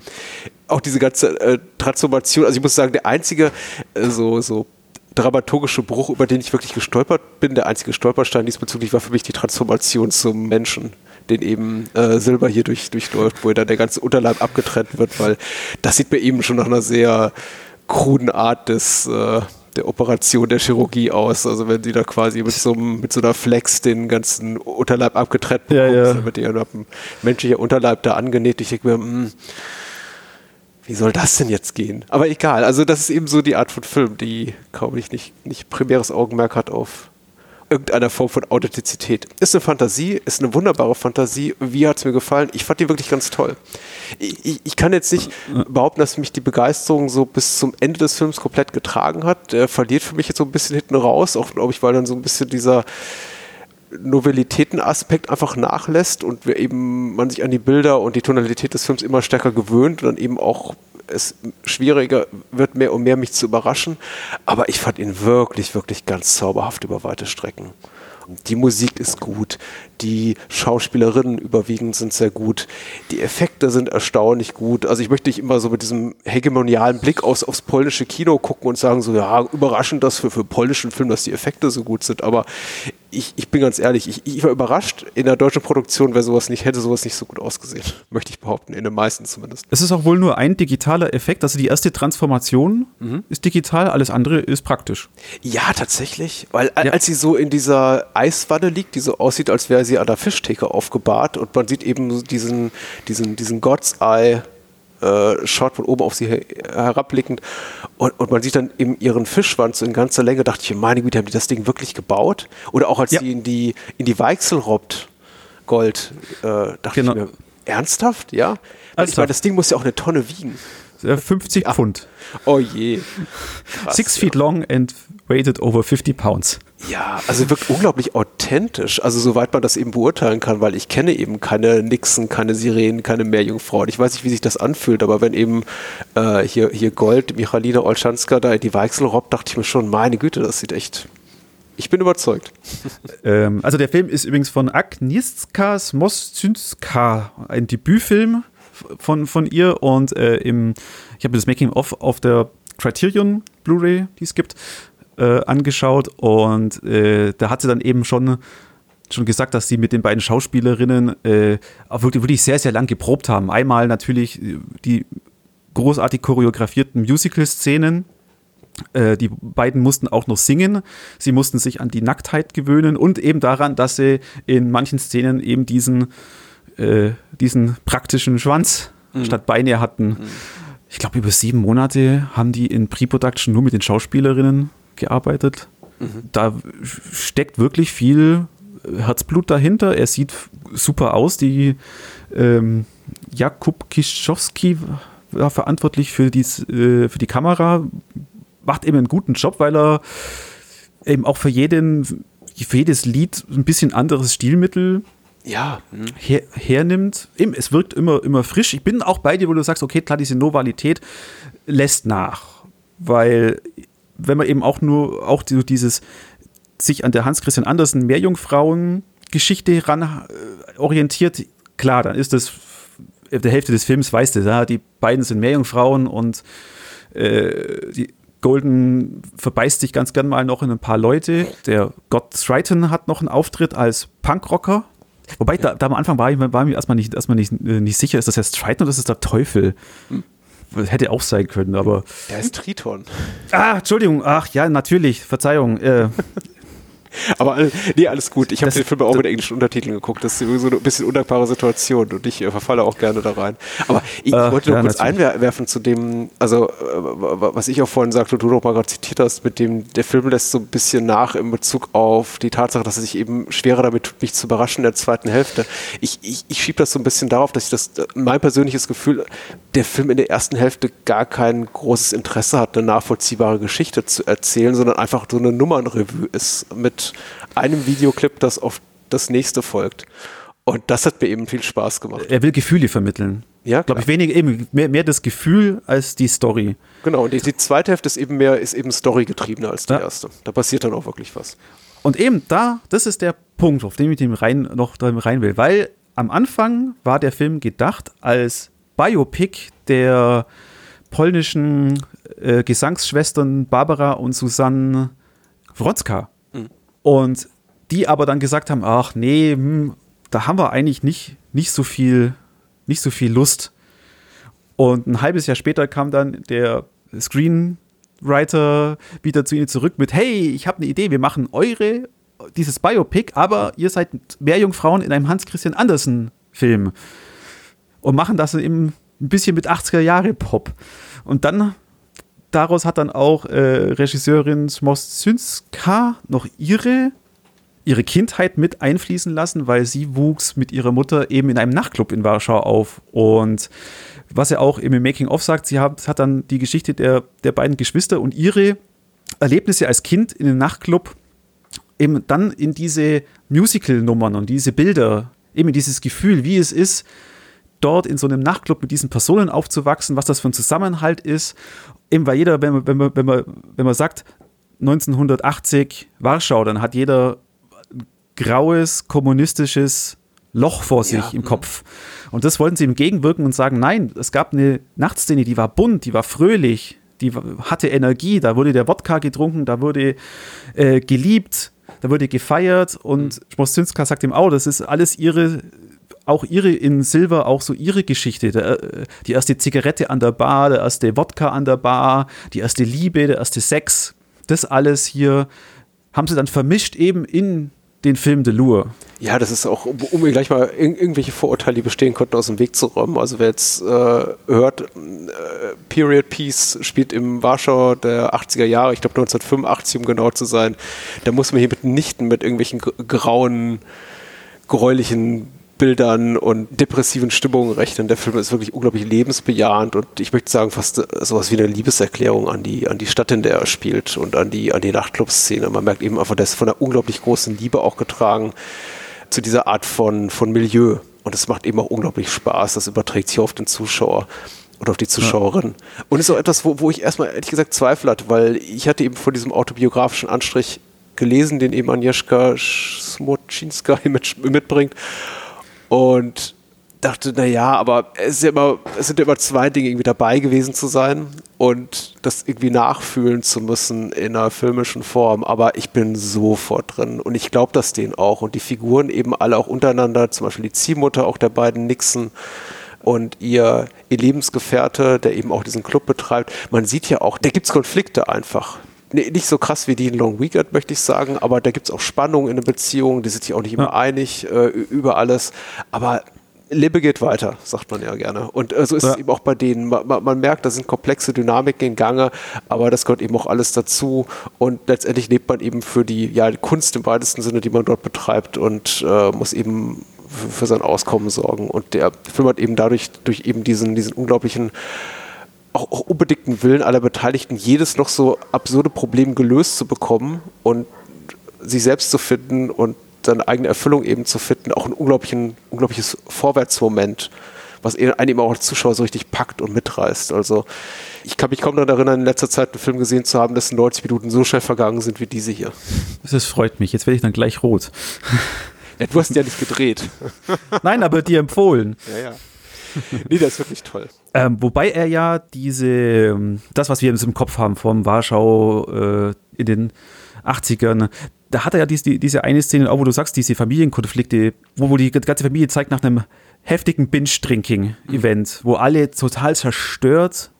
auch diese ganze äh, Transformation, also ich muss sagen, der einzige äh, so, so dramaturgische Bruch, über den ich wirklich gestolpert bin, der einzige Stolperstein diesbezüglich war für mich die Transformation zum Menschen, den eben äh, Silber hier durch, durchläuft, wo dann der ganze Unterleib abgetrennt wird, weil das sieht bei ihm schon nach einer sehr kruden Art des äh, der Operation der Chirurgie aus. Also wenn die da quasi mit so, einem, mit so einer Flex den ganzen Unterleib abgetrennt bekommt, ja, ja. dann wird ihr ein menschlicher Unterleib da angenäht. Ich denke mir, mh, hm, wie soll das denn jetzt gehen? Aber egal, also das ist eben so die Art von Film, die, glaube ich, nicht, nicht primäres Augenmerk hat auf irgendeiner Form von Authentizität. Ist eine Fantasie, ist eine wunderbare Fantasie. Wie hat es mir gefallen? Ich fand die wirklich ganz toll. Ich, ich, kann jetzt nicht behaupten, dass mich die Begeisterung so bis zum Ende des Films komplett getragen hat. Der verliert für mich jetzt so ein bisschen hinten raus, auch glaube ich, weil dann so ein bisschen dieser Novellitätenaspekt einfach nachlässt und wir eben man sich an die Bilder und die Tonalität des Films immer stärker gewöhnt und dann eben auch es schwieriger wird, mehr und mehr mich zu überraschen. Aber ich fand ihn wirklich, wirklich ganz zauberhaft über weite Strecken. Die Musik ist gut, die Schauspielerinnen überwiegend sind sehr gut, die Effekte sind erstaunlich gut. Also ich möchte nicht immer so mit diesem hegemonialen Blick aus, aufs polnische Kino gucken und sagen so, ja, überraschend das für, für polnischen Film, dass die Effekte so gut sind. Aber ich, ich bin ganz ehrlich, ich, ich war überrascht. In der deutschen Produktion wäre sowas nicht, hätte sowas nicht so gut ausgesehen. Möchte ich behaupten, in den meisten zumindest. Es ist auch wohl nur ein digitaler Effekt. Also die erste Transformation mhm. ist digital, alles andere ist praktisch. Ja, tatsächlich. Weil ja. als sie so in dieser Eiswanne liegt, die so aussieht, als wäre sie an der Fischtheke aufgebahrt und man sieht eben diesen, diesen, diesen God's Eye äh, von oben auf sie her herabblickend und, und, man sieht dann eben ihren Fischschwanz so in ganzer Länge, dachte ich, meine Güte, haben die das Ding wirklich gebaut? Oder auch als ja. sie in die, in die Weichsel robbt, Gold, äh, dachte genau. ich mir, ernsthaft? Ja? Weil ich meine, das Ding muss ja auch eine Tonne wiegen. 50 ja. Pfund. Oh je. Krass, Six feet long and weighted over 50 pounds. Ja, also wirkt unglaublich authentisch, also soweit man das eben beurteilen kann, weil ich kenne eben keine Nixen, keine Sirenen, keine Meerjungfrauen. Ich weiß nicht, wie sich das anfühlt, aber wenn eben äh, hier, hier Gold, Michalina Olschanska da in die Weichsel robbt, dachte ich mir schon, meine Güte, das sieht echt ich bin überzeugt. ähm, also der Film ist übrigens von Agnieszka Smosczynska, ein Debütfilm von, von ihr und äh, im, ich habe das Making-of auf der Criterion Blu-ray, die es gibt, äh, angeschaut und äh, da hat sie dann eben schon schon gesagt, dass sie mit den beiden Schauspielerinnen äh, auch wirklich, wirklich sehr, sehr lang geprobt haben. Einmal natürlich die großartig choreografierten Musical-Szenen. Äh, die beiden mussten auch noch singen. Sie mussten sich an die Nacktheit gewöhnen und eben daran, dass sie in manchen Szenen eben diesen, äh, diesen praktischen Schwanz mhm. statt Beine hatten. Mhm. Ich glaube, über sieben Monate haben die in Pre-Production nur mit den Schauspielerinnen gearbeitet. Mhm. Da steckt wirklich viel Herzblut dahinter. Er sieht super aus. Die ähm, Jakub Kischowski war verantwortlich für, dies, äh, für die Kamera. Macht eben einen guten Job, weil er eben auch für jeden, für jedes Lied ein bisschen anderes Stilmittel ja. Mhm. Her, hernimmt. Es wirkt immer, immer frisch. Ich bin auch bei dir, wo du sagst, okay, klar, diese Novalität lässt nach. Weil wenn man eben auch nur auch dieses sich an der Hans Christian Andersen Meerjungfrauen-Geschichte ran äh, orientiert, klar, dann ist das der Hälfte des Films weißt du, ja, die beiden sind Meerjungfrauen und äh, die Golden verbeißt sich ganz gern mal noch in ein paar Leute. Der Gott Triton hat noch einen Auftritt als Punkrocker. Wobei, da, da, am Anfang war ich, war mir erstmal nicht, erstmal nicht, äh, nicht sicher, ist das jetzt Triton oder ist das der Teufel? Hm. Hätte auch sein können, aber. Der ist Triton. Ah, Entschuldigung. Ach ja, natürlich. Verzeihung. Äh, Aber nee, alles gut. Ich habe den Film auch mit englischen Untertiteln geguckt. Das ist sowieso eine bisschen undankbare Situation und ich äh, verfalle auch gerne da rein. Aber ich äh, wollte noch ja, kurz natürlich. einwerfen zu dem, also äh, was ich auch vorhin sagte und du noch mal gerade zitiert hast, mit dem der Film lässt so ein bisschen nach in Bezug auf die Tatsache, dass er sich eben schwerer damit tut, mich zu überraschen in der zweiten Hälfte. Ich, ich, ich schiebe das so ein bisschen darauf, dass ich das, mein persönliches Gefühl, der Film in der ersten Hälfte gar kein großes Interesse hat, eine nachvollziehbare Geschichte zu erzählen, sondern einfach so eine Nummernrevue ist mit einem Videoclip, das auf das nächste folgt. Und das hat mir eben viel Spaß gemacht. Er will Gefühle vermitteln. Ja, glaube ich, weniger eben mehr, mehr das Gefühl als die Story. Genau, und die, die zweite Hälfte ist eben mehr, ist eben Story-getriebener als die ja. erste. Da passiert dann auch wirklich was. Und eben da, das ist der Punkt, auf den ich dem rein, noch rein will, weil am Anfang war der Film gedacht als Biopic der polnischen äh, Gesangsschwestern Barbara und Susanne Wrodzka. Und die aber dann gesagt haben, ach nee, hm, da haben wir eigentlich nicht, nicht, so viel, nicht so viel Lust. Und ein halbes Jahr später kam dann der Screenwriter wieder zu ihnen zurück mit, hey, ich habe eine Idee, wir machen eure, dieses Biopic, aber ihr seid mehr Jungfrauen in einem Hans-Christian Andersen-Film. Und machen das eben ein bisschen mit 80er-Jahre-Pop. Und dann daraus hat dann auch äh, Regisseurin Smostynska noch ihre, ihre Kindheit mit einfließen lassen, weil sie wuchs mit ihrer Mutter eben in einem Nachtclub in Warschau auf. Und was er auch im Making-of sagt, sie hat, hat dann die Geschichte der, der beiden Geschwister und ihre Erlebnisse als Kind in den Nachtclub eben dann in diese Musical-Nummern und diese Bilder, eben dieses Gefühl, wie es ist, dort in so einem Nachtclub mit diesen Personen aufzuwachsen, was das für ein Zusammenhalt ist. Eben weil jeder, wenn man, wenn man, wenn man, wenn man sagt, 1980 Warschau, dann hat jeder graues, kommunistisches Loch vor sich ja. im Kopf. Und das wollten sie entgegenwirken und sagen, nein, es gab eine Nachtszene, die war bunt, die war fröhlich, die hatte Energie, da wurde der Wodka getrunken, da wurde äh, geliebt, da wurde gefeiert und mhm. Sagt ihm auch, das ist alles ihre auch ihre in Silver auch so ihre Geschichte. Der, äh, die erste Zigarette an der Bar, der erste Wodka an der Bar, die erste Liebe, der erste Sex. Das alles hier haben sie dann vermischt eben in den Film The Lure. Ja, das ist auch, um mir gleich mal ir irgendwelche Vorurteile, die bestehen konnten, aus dem Weg zu räumen. Also wer jetzt äh, hört, äh, Period Piece spielt im Warschau der 80er Jahre, ich glaube 1985, um genau zu sein, da muss man hier mitnichten mit irgendwelchen grauen, gräulichen Bildern und depressiven Stimmungen rechnen. Der Film ist wirklich unglaublich lebensbejahend und ich möchte sagen, fast äh, sowas wie eine Liebeserklärung an die, an die Stadt, in der er spielt und an die, an die Nachtclub-Szene. Man merkt eben einfach, das ist von einer unglaublich großen Liebe auch getragen zu dieser Art von, von Milieu. Und es macht eben auch unglaublich Spaß. Das überträgt sich auf den Zuschauer oder auf die Zuschauerin. Ja. Und ist auch etwas, wo, wo ich erstmal ehrlich gesagt Zweifel hatte, weil ich hatte eben von diesem autobiografischen Anstrich gelesen, den eben Agnieszka Smoczynska mit, mitbringt und dachte, naja, aber es, ist ja immer, es sind ja immer zwei Dinge irgendwie dabei gewesen zu sein und das irgendwie nachfühlen zu müssen in einer filmischen Form. Aber ich bin sofort drin und ich glaube das denen auch. Und die Figuren eben alle auch untereinander, zum Beispiel die Ziehmutter auch der beiden Nixon und ihr, ihr Lebensgefährte, der eben auch diesen Club betreibt. Man sieht ja auch, da gibt es Konflikte einfach nee, nicht so krass wie die in Long Weekend, möchte ich sagen, aber da gibt es auch Spannungen in der Beziehung, die sind sich auch nicht immer ja. einig äh, über alles. Aber Liebe geht weiter, sagt man ja gerne. Und äh, so ist ja. es eben auch bei denen. Man, man, man, merkt, da sind komplexe Dynamiken in Gange, aber das gehört eben auch alles dazu. Und letztendlich lebt man eben für die, ja, die Kunst im weitesten Sinne, die man dort betreibt und äh, muss eben für, für sein Auskommen sorgen. Und der Film hat eben dadurch, durch eben diesen, diesen unglaublichen auch, auch unbedingten Willen aller Beteiligten, jedes noch so absurde Problem gelöst zu bekommen und sich selbst zu finden und seine eigene Erfüllung eben zu finden, auch ein unglaublichen, unglaubliches Vorwärtsmoment, was einen eben auch als Zuschauer so richtig packt und mitreißt. Also ich kann mich kaum daran erinnern, in letzter Zeit einen Film gesehen zu haben, dessen 90 Minuten so schnell vergangen sind wie diese hier. Das freut mich. Jetzt werde ich dann gleich rot. Ja, du hast ja nicht gedreht. Nein, aber dir empfohlen. Ja, ja. nee, das ist wirklich toll. Ähm, wobei er ja diese, ähm, das, was wir uns im Kopf haben vom Warschau äh, in den 80ern, da hat er ja diese, diese eine Szene, auch wo du sagst, diese Familienkonflikte, wo, wo die ganze Familie zeigt nach einem heftigen Binge-Drinking-Event, wo alle total zerstört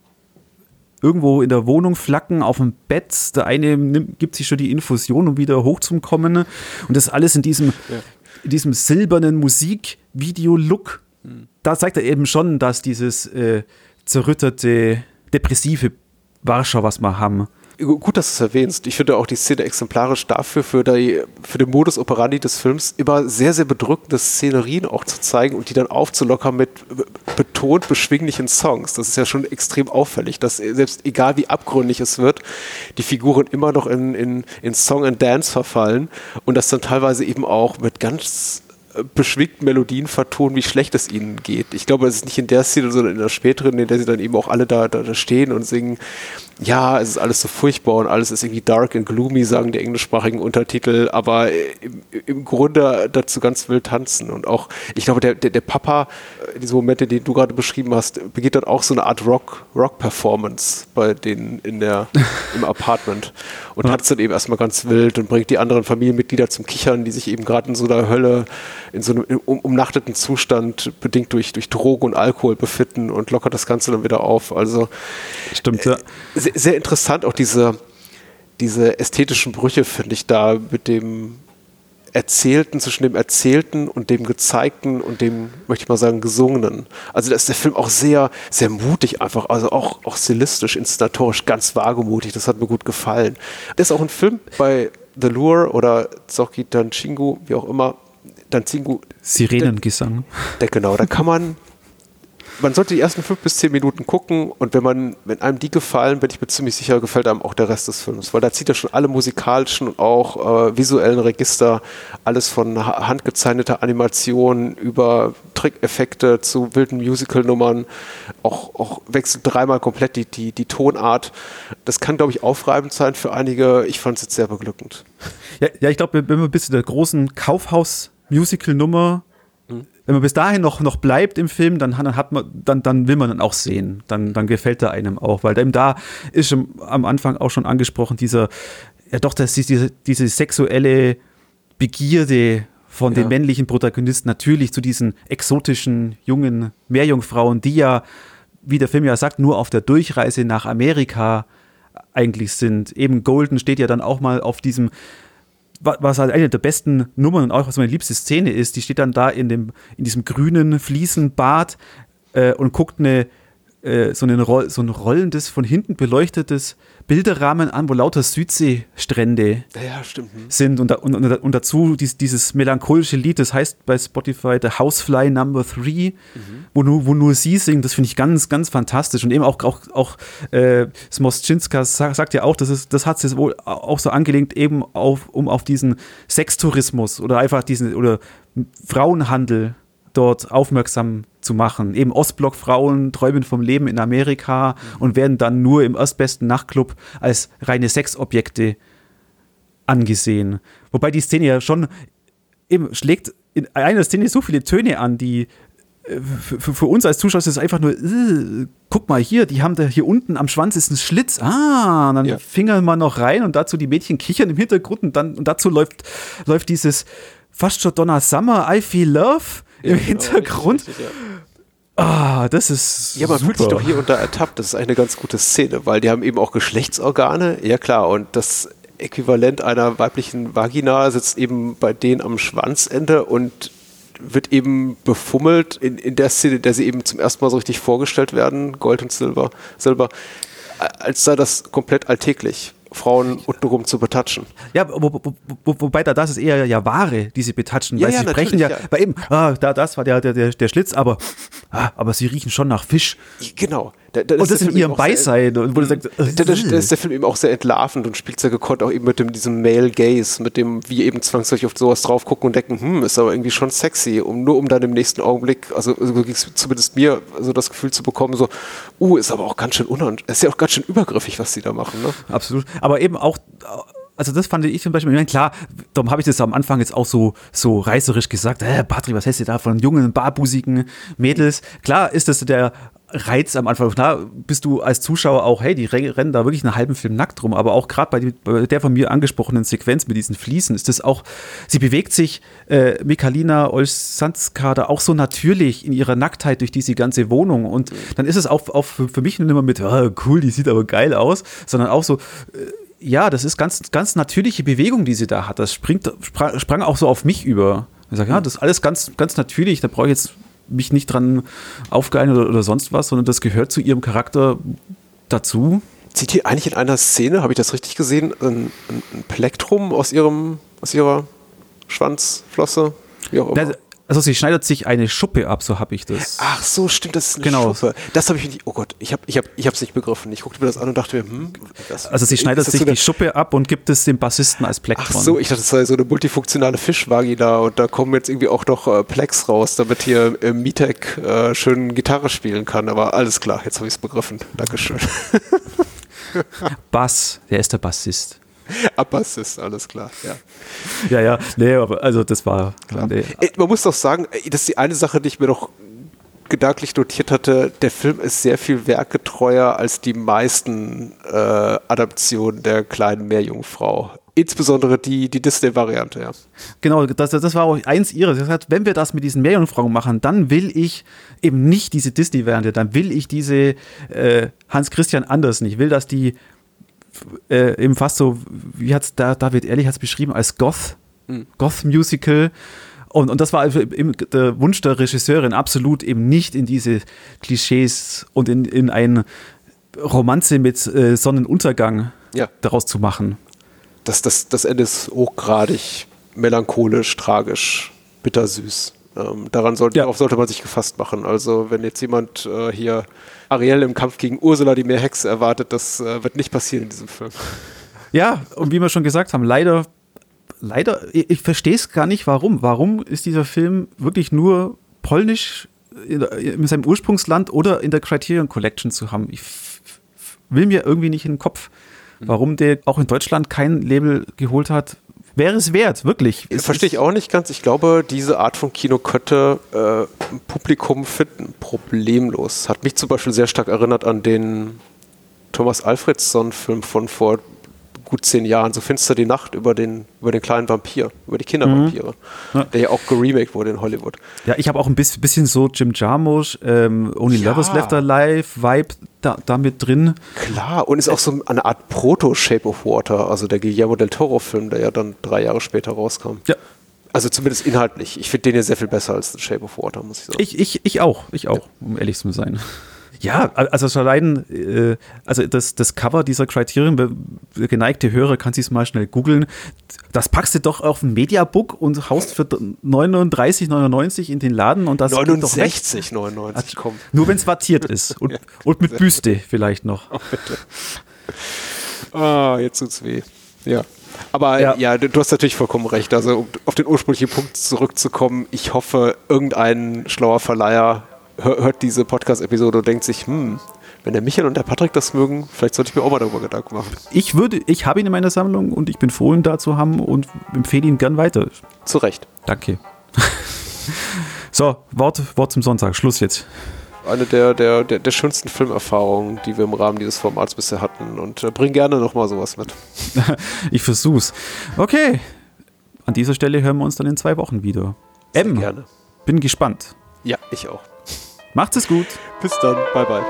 irgendwo in der Wohnung flacken, auf dem Bett. Der eine nimmt, gibt sich schon die Infusion, um wieder hochzukommen. Und das alles in diesem, ja. in diesem silbernen Musikvideo-Look. Da zeigt er eben schon, dass dieses äh, zerrüttete, depressive Warschau, was wir haben, gut, dass du es erwähnst. Ich finde auch die Szene exemplarisch dafür, für, die, für den Modus operandi des Films, immer sehr, sehr bedrückende Szenerien auch zu zeigen und die dann aufzulockern mit betont beschwinglichen Songs. Das ist ja schon extrem auffällig, dass selbst egal wie abgründig es wird, die Figuren immer noch in, in, in Song and Dance verfallen und das dann teilweise eben auch mit ganz beschwingten Melodien vertonen, wie schlecht es ihnen geht. Ich glaube, es ist nicht in der Szene, sondern in der späteren, in der sie dann eben auch alle da, da, stehen und singen, ja, es ist alles so furchtbar und alles ist irgendwie dark and gloomy, sagen die englischsprachigen Untertitel, aber im, im Grunde dazu ganz wild tanzen. Und auch, ich glaube, der, der, der Papa, äh, diese Momente, die du gerade beschrieben hast, begeht dann auch so eine Art Rock, Rock-Performance bei denen in der, im Apartment und ja. tanzt dann eben erstmal ganz wild und bringt die anderen Familienmitglieder zum Kichern, die sich eben gerade in so einer Hölle in so einem um, umnachteten Zustand bedingt durch, durch Drogen und Alkohol befinden und lockert das Ganze dann wieder auf. Also stimmt ja. Sehr, sehr interessant auch diese, diese ästhetischen Brüche, finde ich, da mit dem Erzählten, zwischen dem Erzählten und dem Gezeigten und dem, möchte ich mal sagen, Gesungenen. Also da ist der Film auch sehr, sehr mutig einfach, also auch, auch stilistisch, inszenatorisch ganz wagemutig. Das hat mir gut gefallen. Das ist auch ein Film bei The Lure oder Zoki Danchingu, wie auch immer, Danzingu. Sirenengesang. Der, genau, da kann man, man sollte die ersten fünf bis zehn Minuten gucken und wenn man, wenn einem die gefallen, bin ich mir ziemlich sicher, gefällt einem auch der Rest des Films, weil da zieht er schon alle musikalischen und auch äh, visuellen Register, alles von handgezeichneter Animation über Trickeffekte zu wilden Musical-Nummern, auch, auch wechselt dreimal komplett die, die, die Tonart. Das kann, glaube ich, aufreibend sein für einige. Ich fand es jetzt sehr beglückend. Ja, ja ich glaube, wenn wir bis zu der großen Kaufhaus- Musical-Nummer. Wenn man bis dahin noch, noch bleibt im Film, dann, dann, hat man, dann, dann will man dann auch sehen. Dann, dann gefällt er einem auch, weil eben da ist schon am Anfang auch schon angesprochen, dieser, ja doch, dass diese, diese sexuelle Begierde von ja. den männlichen Protagonisten natürlich zu diesen exotischen jungen Meerjungfrauen, die ja, wie der Film ja sagt, nur auf der Durchreise nach Amerika eigentlich sind. Eben Golden steht ja dann auch mal auf diesem was halt eine der besten Nummern und auch was meine liebste Szene ist, die steht dann da in, dem, in diesem grünen Fliesenbad äh, und guckt eine, äh, so, eine, so ein rollendes, von hinten beleuchtetes Bilderrahmen an, wo lauter Südseestrände ja, hm. sind und, da, und, und, dazu dies, dieses melancholische Lied, das heißt bei Spotify The Housefly Number 3, mhm. wo, nur, wo nur sie singt, das finde ich ganz, ganz fantastisch und eben auch, auch, auch äh, Smoschinska sagt, sagt ja auch, das, ist, das hat sich wohl auch so angelegt, eben auf, um auf diesen Sextourismus oder einfach diesen oder Frauenhandel dort aufmerksam zu machen. Eben Ostblock-Frauen träumen vom Leben in Amerika und werden dann nur im erstbesten Nachtclub als reine Sexobjekte angesehen. Wobei die Szene ja schon eben schlägt in einer Szene so viele Töne an, die äh, für, für, uns als Zuschauer ist es einfach nur, äh, guck mal hier, die haben da hier unten am Schwanz ist ein Schlitz. Ah, dann ja. fingern wir noch rein und dazu die Mädchen kichern im Hintergrund und dann und dazu läuft, läuft dieses fast schon Donna Summer, I Feel Love im genau, Hintergrund. Richtig, ja. Ah, das ist. Ja, man super. fühlt sich doch hier unter ertappt. Das ist eine ganz gute Szene, weil die haben eben auch Geschlechtsorgane. Ja, klar. Und das Äquivalent einer weiblichen Vagina sitzt eben bei denen am Schwanzende und wird eben befummelt in, in der Szene, in der sie eben zum ersten Mal so richtig vorgestellt werden, Gold und Silber, Silber, als sei das komplett alltäglich. Frauen untenrum zu betatschen. Ja, wo, wo, wo, wobei da das ist eher ja Ware, die sie betatschen, ja, weil ja, sie brechen ja, ja, bei eben, ah, da das war der, der, der Schlitz, aber, ah, aber sie riechen schon nach Fisch. Genau. Da, da und das in ihrem Beisein. Sehr, wo du sagst, da, da, da, ist der Film eben auch sehr entlarvend und spielt sehr gekonnt auch eben mit dem, diesem Male Gaze, mit dem wir eben zwangsläufig auf sowas drauf gucken und denken, hm, ist aber irgendwie schon sexy, um nur um dann im nächsten Augenblick, also so ging es zumindest mir so das Gefühl zu bekommen, so, uh, ist aber auch ganz schön unant, ist ja auch ganz schön übergriffig, was sie da machen. Ne? Absolut. Aber eben auch also das fand ich zum Beispiel, ich meine, klar, darum habe ich das am Anfang jetzt auch so, so reißerisch gesagt, äh, Patrick, was hältst du da von jungen, barbusigen Mädels? Klar ist das der Reiz am Anfang. Klar bist du als Zuschauer auch, hey, die rennen da wirklich einen halben Film nackt rum, aber auch gerade bei, bei, der von mir angesprochenen Sequenz mit diesen Fliesen ist das auch, sie bewegt sich, äh, Mikalina Olsanska da auch so natürlich in ihrer Nacktheit durch diese ganze Wohnung und dann ist es auch, auch für, für mich nicht immer mit, oh, cool, die sieht aber geil aus, sondern auch so, äh, ja, das ist ganz, ganz natürliche Bewegung, die sie da hat. Das springt, sprang, sprang auch so auf mich über. Ich sage, ja, das ist alles ganz, ganz natürlich, da brauche ich jetzt mich nicht dran aufgeilen oder, oder sonst was, sondern das gehört zu ihrem Charakter dazu. Zieht hier eigentlich in einer Szene, habe ich das richtig gesehen, ein, ein Plektrum aus ihrem, aus ihrer Schwanzflosse? Wie auch immer. Also sie schneidet sich eine Schuppe ab, so habe ich das. Ach so, stimmt, das ist eine genau. Schuppe. Das habe ich nicht, oh Gott, ich habe ich hab, ich nicht begriffen. Ich guckte mir das an und dachte mir, hm, das, Also sie schneidet sich so die Schuppe ab und gibt es dem Bassisten als Plektron. Ach so, ich dachte, das sei so eine multifunktionale Fischvagina und da kommen jetzt irgendwie auch noch äh, Plex raus, damit hier äh, Mitek äh, schön Gitarre spielen kann. Aber alles klar, jetzt habe ich es begriffen. Dankeschön. Bass, der ist der Bassist. Abbas ist alles klar, ja. Ja, ja, nee, aber also das war. Nee. Man muss doch sagen, das ist die eine Sache, die ich mir noch gedanklich notiert hatte, der Film ist sehr viel werketreuer als die meisten äh, Adaptionen der kleinen Meerjungfrau. Insbesondere die, die Disney-Variante, ja. Genau, das, das war auch eins ihres. Das heißt, wenn wir das mit diesen Meerjungfrauen machen, dann will ich eben nicht diese Disney-Variante, dann will ich diese äh, Hans Christian Andersen. Ich will, dass die äh, eben fast so, wie hat es da David Ehrlich hat es beschrieben, als Goth, mhm. Goth-Musical. Und, und das war also eben der Wunsch der Regisseurin, absolut eben nicht in diese Klischees und in, in ein Romanze mit äh, Sonnenuntergang ja. daraus zu machen. Das, das, das Ende ist hochgradig melancholisch, tragisch, bittersüß. Ähm, daran sollte, ja. sollte man sich gefasst machen. Also wenn jetzt jemand äh, hier Ariel im Kampf gegen Ursula, die Meerhexe, erwartet, das äh, wird nicht passieren in diesem Film. Ja, und wie wir schon gesagt haben, leider, leider, ich, ich verstehe es gar nicht, warum. Warum ist dieser Film wirklich nur polnisch in, in seinem Ursprungsland oder in der Criterion Collection zu haben? Ich will mir irgendwie nicht in den Kopf, mhm. warum der auch in Deutschland kein Label geholt hat, wäre es wert, wirklich. Verstehe ich auch nicht ganz. Ich glaube, diese Art von Kino könnte äh, Publikum finden, problemlos. Hat mich zum Beispiel sehr stark erinnert an den Thomas Alfredson-Film von vor gut zehn Jahren, so finster die Nacht über den, über den kleinen Vampir, über die Kindervampire, mhm. ja. der ja auch geremaked wurde in Hollywood. Ja, ich habe auch ein bisschen so Jim Jarmusch, ähm, Only ja. Lovers Left Alive Vibe da, da mit drin. Klar, und ist auch so eine Art Proto-Shape of Water, also der Guillermo del Toro-Film, der ja dann drei Jahre später rauskam. Ja. Also zumindest inhaltlich. Ich finde den ja sehr viel besser als The Shape of Water, muss ich sagen. Ich, ich, ich auch, ich auch, um ehrlich zu sein. Ja, also schon allein, äh, also das, das Cover dieser Criterion, geneigte Hörer, kann sich mal schnell googeln. Das packst du doch auf ein Mediabook und haust für 39,99 in den Laden und das 69,99 komm. Nur wenn es wattiert ist und, ja. und mit Büste vielleicht noch. Oh, bitte. Ah, jetzt tut's weh. Ja. Aber ja. ja. du hast natürlich vollkommen recht. Also, um auf den ursprünglichen Punkt zurückzukommen, ich hoffe, irgendein schlauer Verleiher hört diese Podcast-Episode und denkt sich, hm, wenn der Michael und der Patrick das mögen, vielleicht sollte ich mir auch mal darüber Gedanken machen. Ich würde, ich habe ihn in meiner Sammlung und ich bin froh, ihn da zu haben und empfehle ihn gern weiter. Zu Recht. Danke. so, Wort, Wort zum Sonntag. Schluss jetzt. Eine der, der, der, der schönsten Filmerfahrungen, die wir im Rahmen dieses Formats bisher hatten. Und äh, bring gerne nochmal sowas mit. ich versuch's. Okay. An dieser Stelle hören wir uns dann in zwei Wochen wieder. Sehr M. Gerne. Bin gespannt. Ja, ich auch. Macht es gut. Bis dann. Bye, bye.